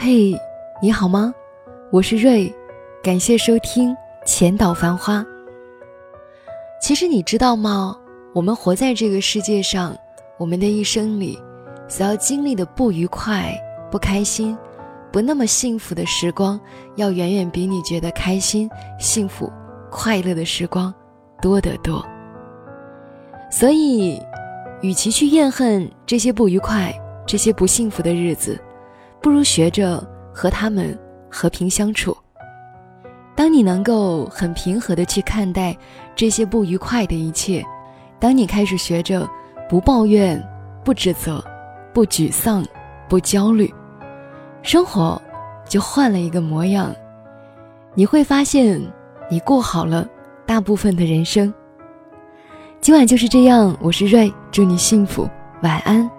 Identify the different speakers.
Speaker 1: 嘿，你好吗？我是瑞，感谢收听《浅岛繁花》。其实你知道吗？我们活在这个世界上，我们的一生里，所要经历的不愉快、不开心、不那么幸福的时光，要远远比你觉得开心、幸福、快乐的时光多得多。所以，与其去怨恨这些不愉快、这些不幸福的日子，不如学着和他们和平相处。当你能够很平和的去看待这些不愉快的一切，当你开始学着不抱怨、不指责、不沮丧、不焦虑，生活就换了一个模样。你会发现，你过好了大部分的人生。今晚就是这样，我是瑞，祝你幸福，晚安。